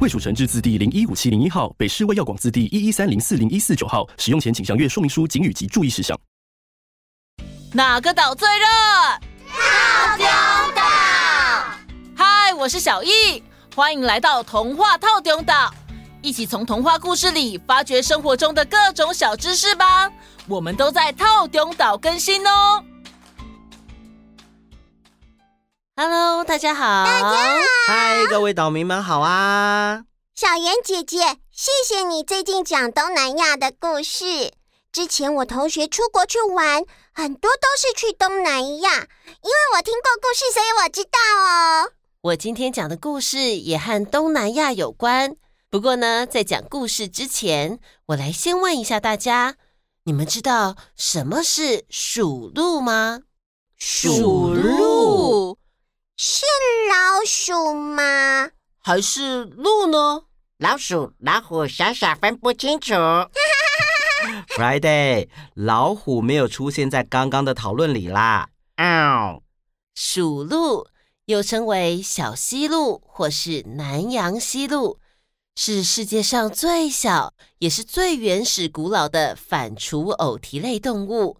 卫署成制字第零一五七零一号，北市卫药广字第一一三零四零一四九号。使用前请详阅说明书、警语及注意事项。哪个岛最热？套丁岛。嗨，我是小艺，欢迎来到童话套丁岛，一起从童话故事里发掘生活中的各种小知识吧。我们都在套丁岛更新哦。Hello，大家好。大家好。嗨，各位岛民们好啊！小圆姐姐，谢谢你最近讲东南亚的故事。之前我同学出国去玩，很多都是去东南亚，因为我听过故事，所以我知道哦。我今天讲的故事也和东南亚有关。不过呢，在讲故事之前，我来先问一下大家：你们知道什么是鼠鹿吗？鼠鹿。是老鼠吗？还是鹿呢？老鼠、老虎，傻傻分不清楚。Friday，老虎没有出现在刚刚的讨论里啦。哦，鼠鹿又称为小西鹿或是南洋西鹿，是世界上最小也是最原始、古老的反刍偶蹄类动物。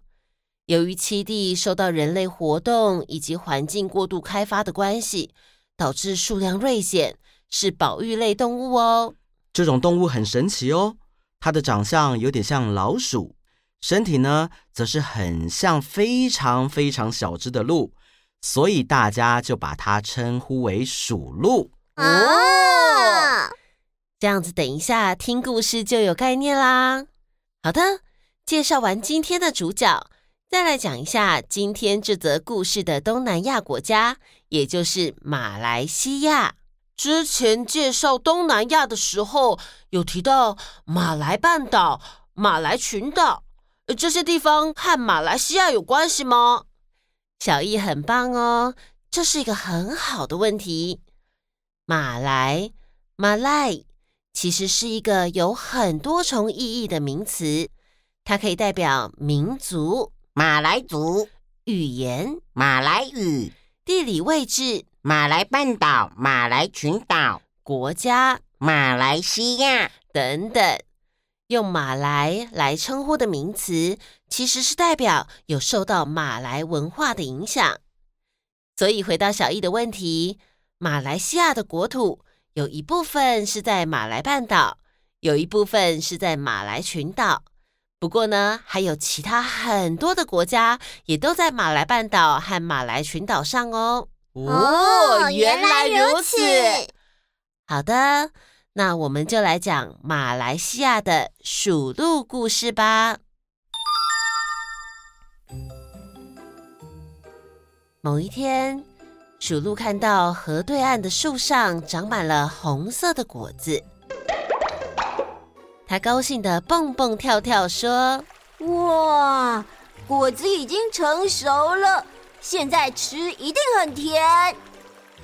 由于栖地受到人类活动以及环境过度开发的关系，导致数量锐减，是保育类动物哦。这种动物很神奇哦，它的长相有点像老鼠，身体呢则是很像非常非常小只的鹿，所以大家就把它称呼为鼠鹿。哦，这样子，等一下听故事就有概念啦。好的，介绍完今天的主角。再来讲一下今天这则故事的东南亚国家，也就是马来西亚。之前介绍东南亚的时候，有提到马来半岛、马来群岛，这些地方和马来西亚有关系吗？小艺很棒哦，这是一个很好的问题。马来 （Malay） 其实是一个有很多重意义的名词，它可以代表民族。马来族语言，马来语地理位置，马来半岛、马来群岛国家，马来西亚等等，用马来来称呼的名词，其实是代表有受到马来文化的影响。所以回到小易的问题，马来西亚的国土有一部分是在马来半岛，有一部分是在马来群岛。不过呢，还有其他很多的国家也都在马来半岛和马来群岛上哦。哦，原来如此。好的，那我们就来讲马来西亚的鼠鹿故事吧。某一天，鼠鹿看到河对岸的树上长满了红色的果子。他高兴的蹦蹦跳跳说：“哇，果子已经成熟了，现在吃一定很甜。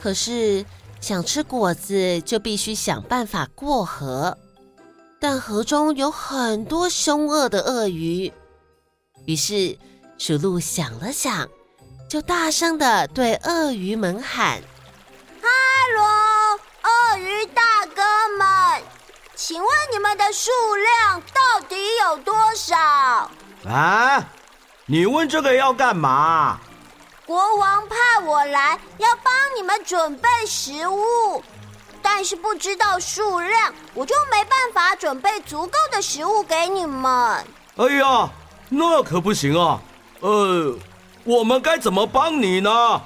可是想吃果子就必须想办法过河，但河中有很多凶恶的鳄鱼。于是鼠鹿想了想，就大声的对鳄鱼们喊：‘哈喽，鳄鱼大哥们！’”请问你们的数量到底有多少？啊，你问这个要干嘛？国王派我来要帮你们准备食物，但是不知道数量，我就没办法准备足够的食物给你们。哎呀，那可不行啊！呃，我们该怎么帮你呢？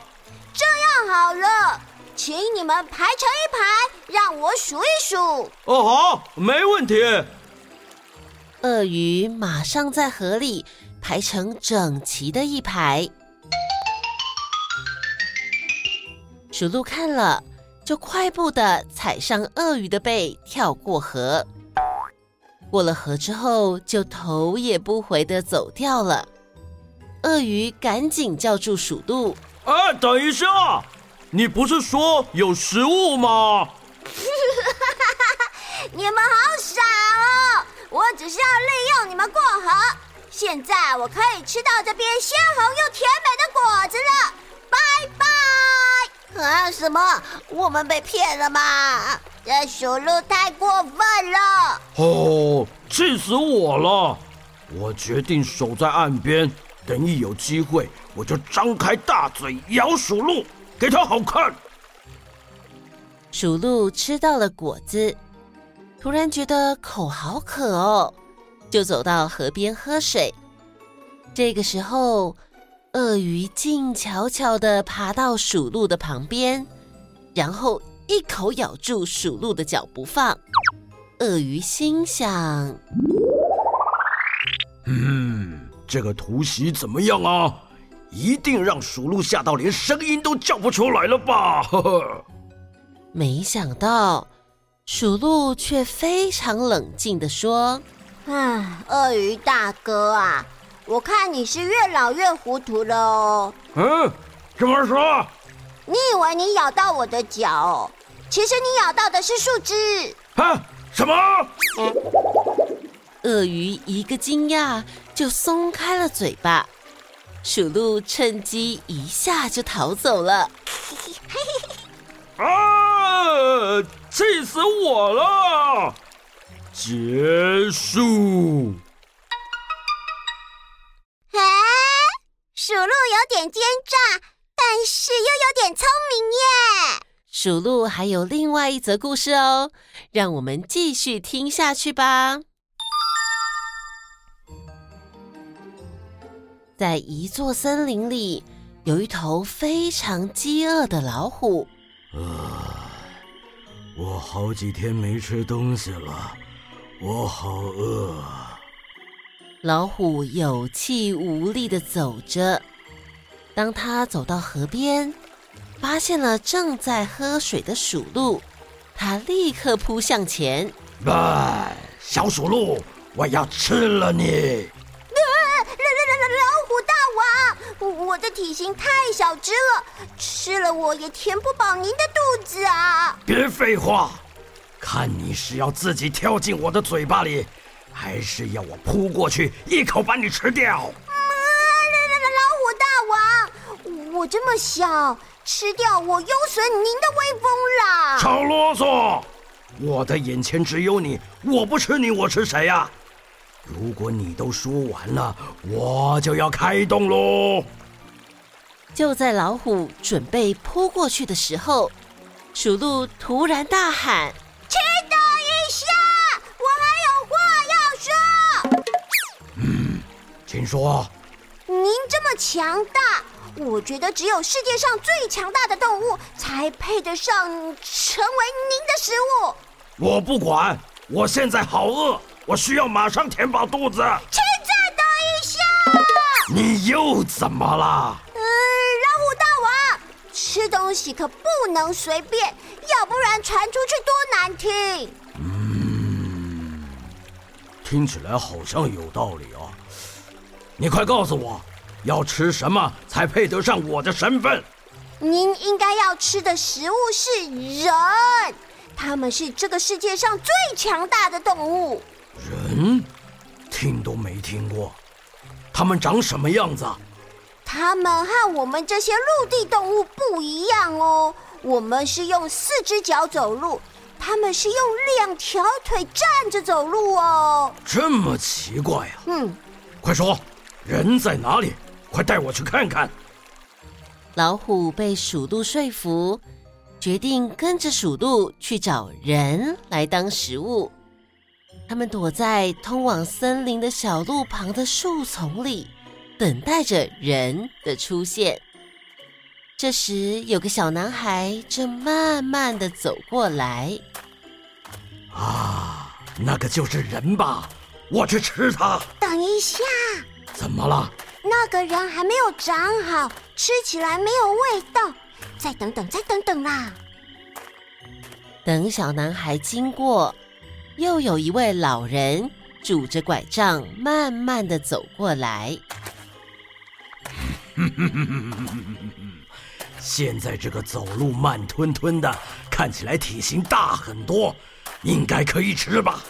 这样好了。请你们排成一排，让我数一数。哦，好，没问题。鳄鱼马上在河里排成整齐的一排。鼠鹿看了，就快步的踩上鳄鱼的背，跳过河。过了河之后，就头也不回的走掉了。鳄鱼赶紧叫住鼠鹿：“哎，等一下，你不是说有食物吗？” 你们好傻哦！我只是要利用你们过河。现在我可以吃到这边鲜红又甜美的果子了，拜拜！啊，什么？我们被骗了吗？这鼠鹿太过分了！哦，气死我了！我决定守在岸边，等一有机会，我就张开大嘴咬鼠鹿，给他好看。鼠鹿吃到了果子，突然觉得口好渴哦。就走到河边喝水。这个时候，鳄鱼静悄悄的爬到鼠鹿的旁边，然后一口咬住鼠鹿的脚不放。鳄鱼心想：“嗯，这个突袭怎么样啊？一定让鼠鹿吓到连声音都叫不出来了吧？”呵呵。没想到，鼠鹿却非常冷静地说。唉，鳄鱼大哥啊，我看你是越老越糊涂了哦。嗯，怎么说？你以为你咬到我的脚，其实你咬到的是树枝。啊？什么？鳄鱼一个惊讶，就松开了嘴巴。鼠鹿趁机一下就逃走了。啊！气死我了！结束。哎，鼠鹿有点奸诈，但是又有点聪明耶。鼠鹿还有另外一则故事哦，让我们继续听下去吧。在一座森林里，有一头非常饥饿的老虎。啊，我好几天没吃东西了。我好饿。老虎有气无力的走着。当他走到河边，发现了正在喝水的鼠鹿，他立刻扑向前。来，小鼠鹿，我要吃了你！我的体型太小只了，吃了我也填不饱您的肚子啊！别废话。看你是要自己跳进我的嘴巴里，还是要我扑过去一口把你吃掉？啊，老虎大王，我这么小，吃掉我有损您的威风啦！少啰嗦！我的眼前只有你，我不吃你，我吃谁呀？如果你都说完了，我就要开动喽！就在老虎准备扑过去的时候，鼠鹿突然大喊。请等一下，我还有话要说。”嗯，请说。您这么强大，我觉得只有世界上最强大的动物才配得上成为您的食物。我不管，我现在好饿，我需要马上填饱肚子。请再等一下。你又怎么了？吃东西可不能随便，要不然传出去多难听。嗯，听起来好像有道理啊。你快告诉我，要吃什么才配得上我的身份？您应该要吃的食物是人，他们是这个世界上最强大的动物。人？听都没听过。他们长什么样子？他们和我们这些陆地动物不一样哦。我们是用四只脚走路，他们是用两条腿站着走路哦。这么奇怪呀？嗯，快说。人在哪里？快带我去看看。老虎被鼠鹿说服，决定跟着鼠鹿去找人来当食物。他们躲在通往森林的小路旁的树丛里，等待着人的出现。这时，有个小男孩正慢慢的走过来。啊，那个就是人吧？我去吃它。等一下。怎么了？那个人还没有长好，吃起来没有味道。再等等，再等等啦！等小男孩经过，又有一位老人拄着拐杖慢慢的走过来。现在这个走路慢吞吞的，看起来体型大很多，应该可以吃吧？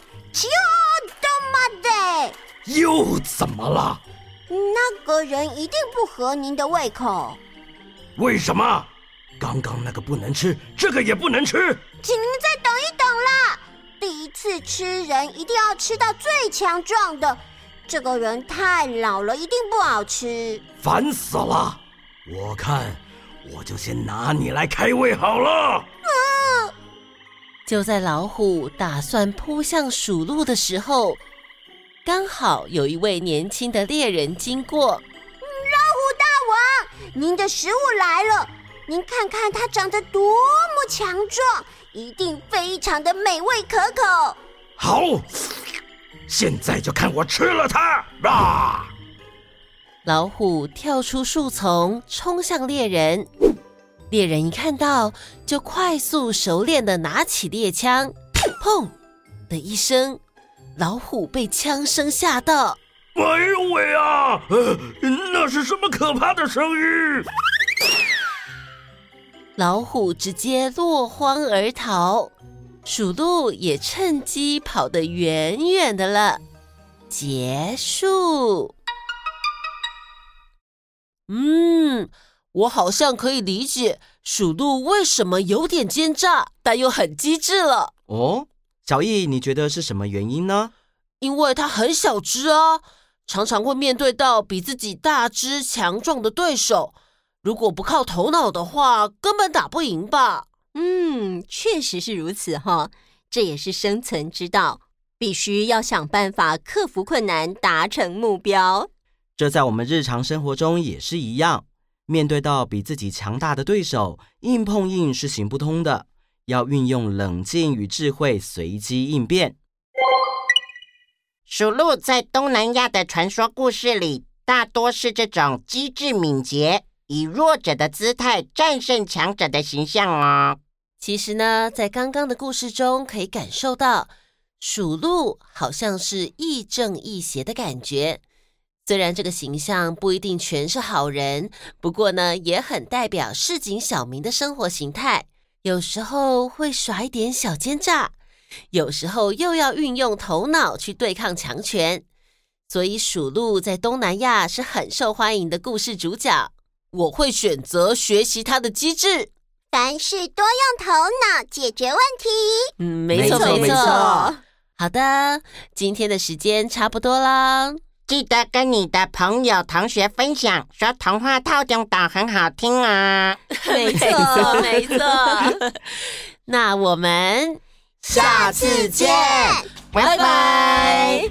又怎么了？那个人一定不合您的胃口。为什么？刚刚那个不能吃，这个也不能吃。请您再等一等啦！第一次吃人一定要吃到最强壮的。这个人太老了，一定不好吃。烦死了！我看我就先拿你来开胃好了。啊！就在老虎打算扑向鼠鹿的时候，刚好有一位年轻的猎人经过。老虎大王，您的食物来了。您看看它长得多么强壮，一定非常的美味可口。好。现在就看我吃了它！啊！老虎跳出树丛，冲向猎人。猎人一看到，就快速熟练地拿起猎枪，砰的一声，老虎被枪声吓到。哎呦喂啊！呃，那是什么可怕的声音？老虎直接落荒而逃。鼠鹿也趁机跑得远远的了。结束。嗯，我好像可以理解鼠鹿为什么有点奸诈，但又很机智了。哦，小易，你觉得是什么原因呢？因为它很小只啊，常常会面对到比自己大只强壮的对手。如果不靠头脑的话，根本打不赢吧。嗯，确实是如此哈，这也是生存之道，必须要想办法克服困难，达成目标。这在我们日常生活中也是一样，面对到比自己强大的对手，硬碰硬是行不通的，要运用冷静与智慧，随机应变。鼠鹿在东南亚的传说故事里，大多是这种机智敏捷。以弱者的姿态战胜强者的形象哦。其实呢，在刚刚的故事中，可以感受到鼠鹿好像是亦正亦邪的感觉。虽然这个形象不一定全是好人，不过呢，也很代表市井小民的生活形态。有时候会耍一点小奸诈，有时候又要运用头脑去对抗强权。所以，鼠鹿在东南亚是很受欢迎的故事主角。我会选择学习它的机制，凡事多用头脑解决问题。嗯，没错没错，没错。好的，今天的时间差不多了，记得跟你的朋友、同学分享，说童话套中岛很好听啊。没错没错。那我们下次见，拜拜。拜拜。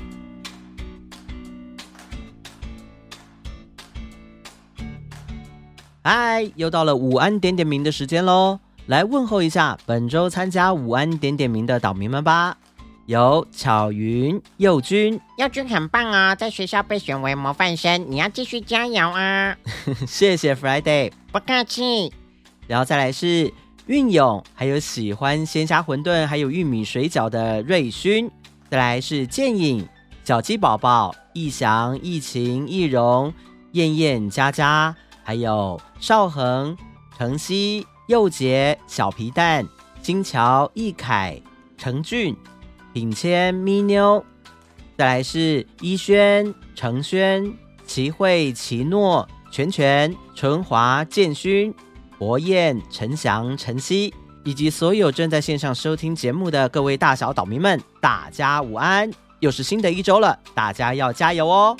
嗨，又到了午安点点名的时间喽！来问候一下本周参加午安点点名的岛民们吧。有巧云、佑君，佑君很棒哦，在学校被选为模范生，你要继续加油啊！谢谢 Friday，不客气。然后再来是运勇，还有喜欢鲜虾馄饨还有玉米水饺的瑞勋。再来是剑影、小鸡宝宝、逸翔、逸晴、逸荣、燕燕、佳佳。还有少恒、程曦、佑杰、小皮蛋、金桥、易凯、程俊、品谦、咪妞，再来是依轩、程轩、齐慧、齐诺、全全、纯华、建勋、博彦、陈翔、陈曦，以及所有正在线上收听节目的各位大小岛民们，大家午安！又是新的一周了，大家要加油哦！